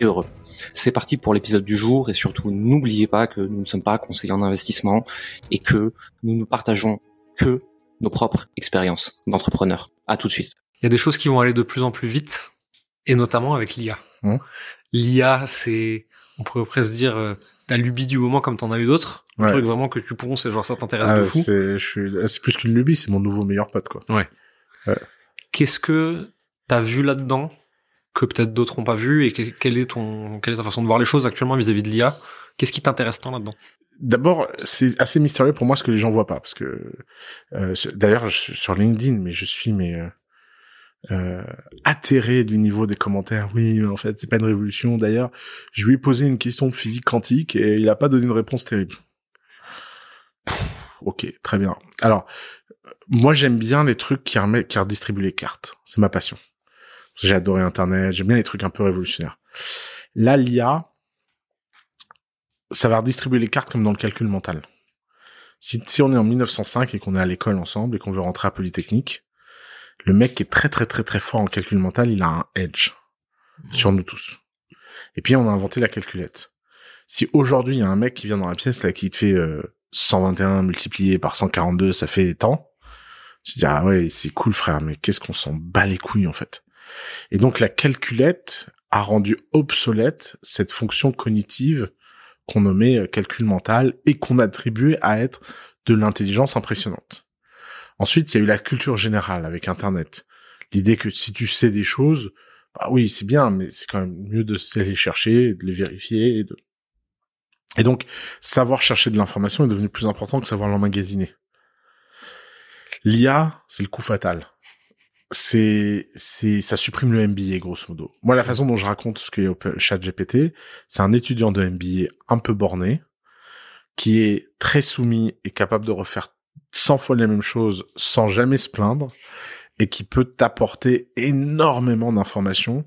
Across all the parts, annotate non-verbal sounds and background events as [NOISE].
et heureux. C'est parti pour l'épisode du jour et surtout n'oubliez pas que nous ne sommes pas conseillers en investissement et que nous ne partageons que nos propres expériences d'entrepreneurs. À tout de suite. Il y a des choses qui vont aller de plus en plus vite et notamment avec l'IA. Mmh. L'IA, c'est, on pourrait presque dire, euh, ta lubie du moment comme t'en as eu d'autres. Un Ouais. truc vraiment que tu ponces et genre ça t'intéresse Ah, de fou. c'est, je suis, c'est plus qu'une lubie, c'est mon nouveau meilleur pote, quoi. Qu'est-ce que t'as vu là-dedans que peut-être d'autres n'ont pas vu et que- quelle est ton, quelle est ta façon de voir les choses actuellement vis-à-vis de l'IA Qu'est-ce qui t'intéresse tant là-dedans? D'abord, c'est assez mystérieux pour moi ce que les gens voient pas, parce que euh, d'ailleurs sur LinkedIn, mais je suis mais euh, euh, atterré du niveau des commentaires. Oui, en fait, c'est pas une révolution. D'ailleurs, je lui ai posé une question de physique quantique et il a pas donné une réponse terrible. Pff, ok, très bien. Alors, moi j'aime bien les trucs qui, remettent, qui redistribuent les cartes. C'est ma passion. J'ai adoré Internet. J'aime bien les trucs un peu révolutionnaires. Là, l'IA, ça va redistribuer les cartes comme dans le calcul mental. Si, si on est en 1905 et qu'on est à l'école ensemble et qu'on veut rentrer à Polytechnique, le mec qui est très très très très fort en calcul mental, il a un edge sur nous tous. Et puis on a inventé la calculette. Si aujourd'hui il y a un mec qui vient dans la pièce là qui te fait euh, 121 multiplié par 142, ça fait tant. Je dis ah ouais c'est cool frère, mais qu'est-ce qu'on s'en bat les couilles en fait. Et donc la calculette a rendu obsolète cette fonction cognitive qu'on nommait euh, calcul mental et qu'on attribuait à être de l'intelligence impressionnante. Ensuite, il y a eu la culture générale avec Internet. L'idée que si tu sais des choses, bah oui, c'est bien, mais c'est quand même mieux de les chercher, de les vérifier. Et, de... et donc, savoir chercher de l'information est devenu plus important que savoir l'emmagasiner. L'IA, c'est le coup fatal. C'est, c'est, ça supprime le MBA, grosso modo. Moi, la façon dont je raconte ce que est chat GPT, c'est un étudiant de MBA un peu borné, qui est très soumis et capable de refaire 100 fois les mêmes choses sans jamais se plaindre, et qui peut t'apporter énormément d'informations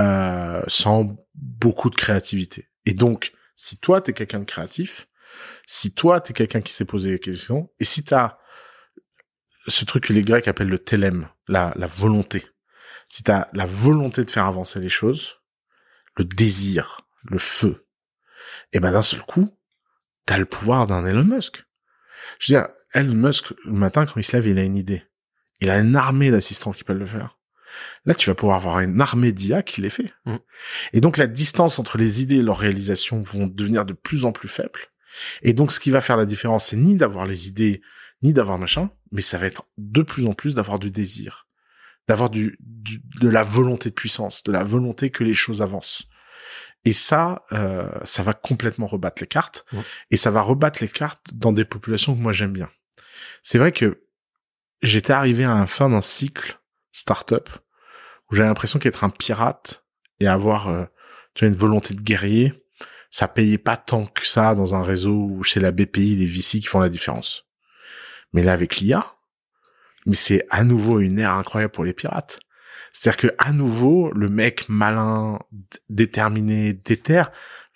euh, sans beaucoup de créativité. Et donc, si toi, t'es quelqu'un de créatif, si toi, t'es quelqu'un qui s'est posé des questions, et si t'as ce truc que les Grecs appellent le télème, la, la volonté, si t'as la volonté de faire avancer les choses, le désir, le feu, et ben d'un seul coup, t'as le pouvoir d'un Elon Musk. Je veux dire, Elon Musk, le matin, quand il se lève, il a une idée. Il a une armée d'assistants qui peuvent le faire. Là, tu vas pouvoir avoir une armée d'IA qui les fait. Mhm. Et donc, la distance entre les idées et leur réalisation vont devenir de plus en plus faibles. Et donc, ce qui va faire la différence, c'est ni d'avoir les idées, ni d'avoir machin, mais ça va être de plus en plus d'avoir du désir, d'avoir du, du- de la volonté de puissance, de la volonté que les choses avancent. Et ça, euh, ça va complètement rebattre les cartes, et ça va rebattre les cartes dans des populations que moi j'aime bien. C'est vrai que j'étais arrivé à la fin d'un cycle startup où j'avais l'impression qu'être un pirate et avoir euh, tu vois, une volonté de guerrier, ça payait pas tant que ça dans un réseau où c'est la BPI, les VC qui font la différence. Mais là, avec l'IA, mais c'est à nouveau une ère incroyable pour les pirates. C'est-à-dire que à nouveau, le mec malin, déterminé, déter,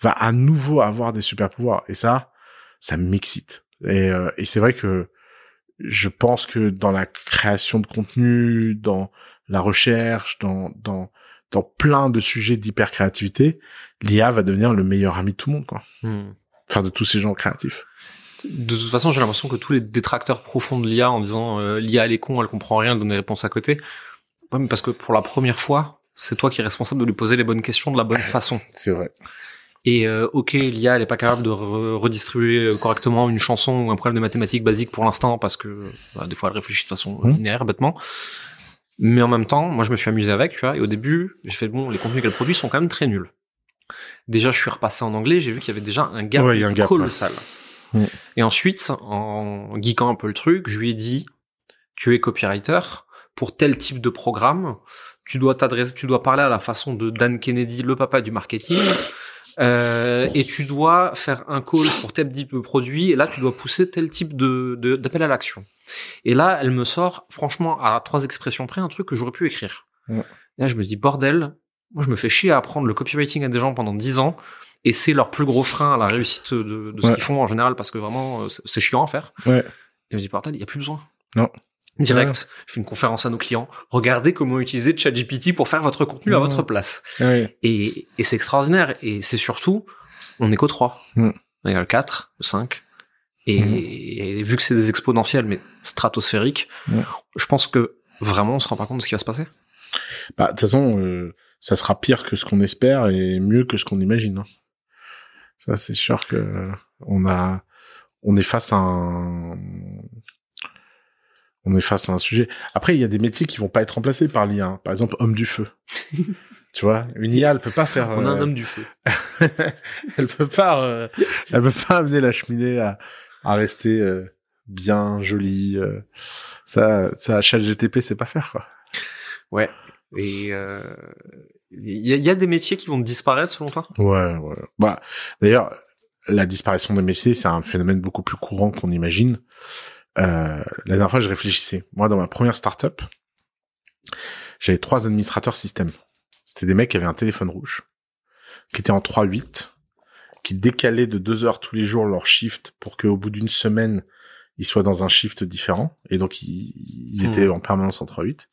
va à nouveau avoir des super pouvoirs. Et ça, ça m'excite. Et, euh, et c'est vrai que je pense que dans la création de contenu, dans la recherche, dans dans dans plein de sujets d'hyper créativité, l'IA va devenir le meilleur ami de tout le monde, quoi. Enfin, de tous ces gens créatifs. De toute façon, j'ai l'impression que tous les détracteurs profonds de l'IA en disant euh, l'IA elle est con, elle comprend rien, elle donne des réponses à côté. Ouais, mais parce que pour la première fois, c'est toi qui es responsable de lui poser les bonnes questions de la bonne [LAUGHS] façon. C'est vrai. Et euh, ok, l'IA elle est pas capable de re- redistribuer euh, correctement une chanson ou un problème de mathématiques basique pour l'instant parce que bah, des fois elle réfléchit de façon Mhm. linéaire bêtement. Mais en même temps, moi je me suis amusé avec, tu vois. Et au début, j'ai fait bon, les contenus qu'elle produit sont quand même très nuls. Déjà, je suis repassé en anglais, j'ai vu qu'il y avait déjà un gap, Ouais, un gap, colossal. ouais. Mm. Et ensuite, en geekant un peu le truc, je lui ai dit, tu es copywriter pour tel type de programme, tu dois t'adresser, tu dois parler à la façon de Dan Kennedy, le papa du marketing, euh, et tu dois faire un call pour tel type de produit, et là tu dois pousser tel type de de- d'appel à l'action. Et là, elle me sort, franchement, à trois expressions près, un truc que j'aurais pu écrire. Ouais. Et là, je me dis bordel, moi je me fais chier à apprendre le copywriting à des gens pendant dix ans, et c'est leur plus gros frein à la réussite de, de ce qu'ils font en général, parce que vraiment euh, c'est chiant à faire. Ouais. Et je me dis bordel, il y a plus besoin. Non. Direct, je fais une conférence à nos clients. Regardez comment utiliser ChatGPT pour faire votre contenu à votre place. Ouais. Et, et c'est extraordinaire. Et c'est surtout, on est qu'au 3. Mm. Il y a le 4, le 5. Et, et vu que c'est des exponentielles, mais stratosphériques, je pense que vraiment on se rend pas compte de ce qui va se passer. Bah, de toute façon, euh, ça sera pire que ce qu'on espère et mieux que ce qu'on imagine. hein. Ça, c'est sûr que on a, on est face à un, on est face à un sujet. Après, il y a des métiers qui vont pas être remplacés par l'IA. hein. Par exemple, homme du feu. [LAUGHS] tu vois, une IA, elle peut pas faire. On a un euh, homme du feu. [LAUGHS] elle peut pas, euh, elle peut pas amener la cheminée à, à rester euh, bien jolie. euh. ça, ça, ChatGTP, c'est pas faire quoi. Ouais. Et euh, il y, a, des métiers qui vont disparaître selon toi? Ouais, ouais. Bah, d'ailleurs, la disparition des métiers, c'est un phénomène beaucoup plus courant qu'on imagine. Euh, la dernière fois, je réfléchissais. Moi, dans ma première startup, j'avais trois administrateurs système. C'était des mecs qui avaient un téléphone rouge, qui étaient en 3-8, qui décalaient de deux heures tous les jours leur shift pour qu'au bout d'une semaine, ils soient dans un shift différent. Et donc, ils, ils étaient Hmm. en permanence en 3-8.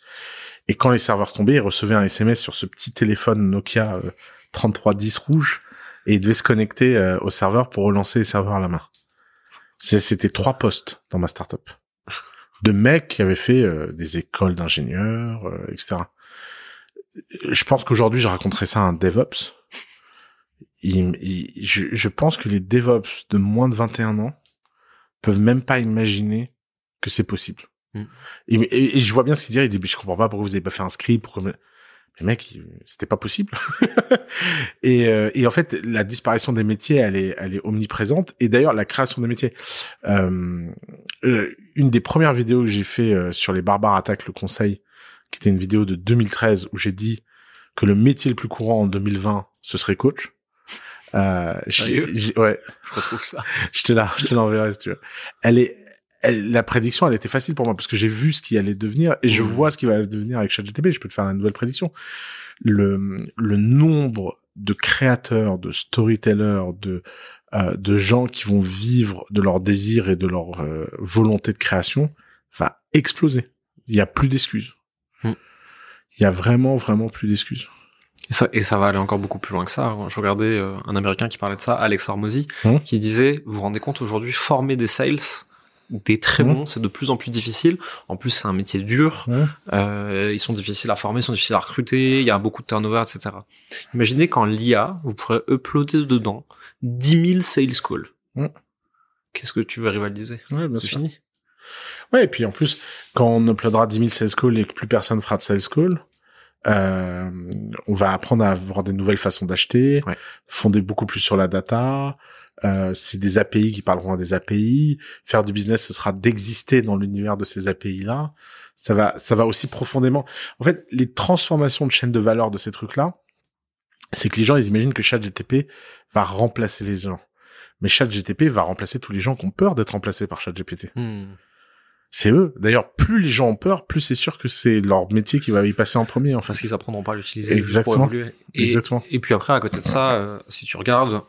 Et quand les serveurs tombaient, ils recevaient un SMS sur ce petit téléphone Nokia euh, 3310 rouge et ils devaient se connecter euh, au serveur pour relancer les serveurs à la main. C'était trois postes dans ma startup. De mecs qui avaient fait euh, des écoles d'ingénieurs, euh, etc. Je pense qu'aujourd'hui, je raconterais ça à un DevOps. Il- il- je, je pense que les DevOps de moins de 21 ans peuvent même pas imaginer que c'est possible. Mm. Et, et- et je vois bien ce qu'il dit. Il dit, mais je comprends pas pourquoi vous avez pas fait un script. Pourquoi... Mais mec, c'était pas possible. [LAUGHS] et, euh, et en fait, la disparition des métiers, elle est, elle est omniprésente. Et d'ailleurs, la création des métiers. Euh, euh, une des premières vidéos que j'ai fait euh, sur les barbares attaquent le conseil, qui était une vidéo de 2013 où j'ai dit que le métier le plus courant en 2020, ce serait coach. Euh, Sérieux ouais, Je retrouve ça. je te la, je te l'enverrai si tu veux. Elle est, elle- la prédiction, elle était facile pour moi parce que j'ai vu ce qui allait devenir et je Mhm. vois ce qui va devenir avec ChatGPT. Je peux te faire une nouvelle prédiction. Le, le nombre de créateurs, de storytellers, de, euh, de gens qui vont vivre de leur désir et de leur euh, volonté de création va exploser. Il y a plus d'excuses. Mhm. Il y a vraiment, vraiment plus d'excuses. Et ça, et ça va aller encore beaucoup plus loin que ça. Je regardais euh, un Américain qui parlait de ça, Alex Hormozy, Mhm. qui disait, vous vous rendez compte aujourd'hui, former des sales, des très Mhm. bons, c'est de plus en plus difficile. En plus, c'est un métier dur. Ouais. Euh, ils sont difficiles à former, ils sont difficiles à recruter. Il y a beaucoup de turnover, etc. Imaginez qu'en l'IA, vous pourrez uploader dedans 10 000 sales calls. Qu'est-ce que tu veux rivaliser? Ouais, C'est fini. Ouais, et puis en plus, quand on uploadera 10 000 sales calls et que plus personne fera de sales call, euh, on va apprendre à avoir des nouvelles façons d'acheter, Ouais. fonder beaucoup plus sur la data. Euh, c'est des API qui parleront à des API. Faire du business, ce sera d'exister dans l'univers de ces API-là. Ça va, ça va aussi profondément. En fait, les transformations de chaîne de valeur de ces trucs-là, c'est que les gens, ils imaginent que ChatGTP va remplacer les gens. Mais ChatGTP va remplacer tous les gens qui ont peur d'être remplacés par ChatGPT Hmm. C'est eux. D'ailleurs, plus les gens ont peur, plus c'est sûr que c'est leur métier qui va y passer en premier, en fait. Parce qu'ils apprendront pas à l'utiliser Exactement. pour. Et, Exactement. et puis après, à côté de ça, euh, si tu regardes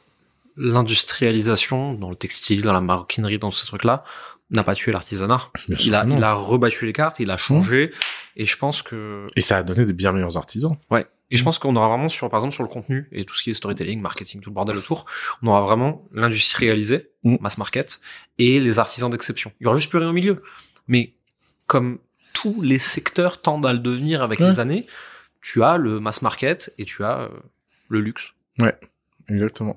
l'industrialisation dans le textile, dans la maroquinerie, dans ce truc-là, n'a pas tué l'artisanat. Il a, il rebattu les cartes, il a changé. Et je pense que, Et ça a donné de bien meilleurs artisans. ouais. Et je pense qu'on aura vraiment sur, par exemple, sur le contenu et tout ce qui est storytelling, marketing, tout le bordel autour, on aura vraiment l'industrialisé, Mm. mass market, et les artisans d'exception. Il y aura juste plus rien au milieu. Mais comme tous les secteurs tendent à le devenir avec Ouais. les années, tu as le mass market et tu as euh, le luxe. Exactement.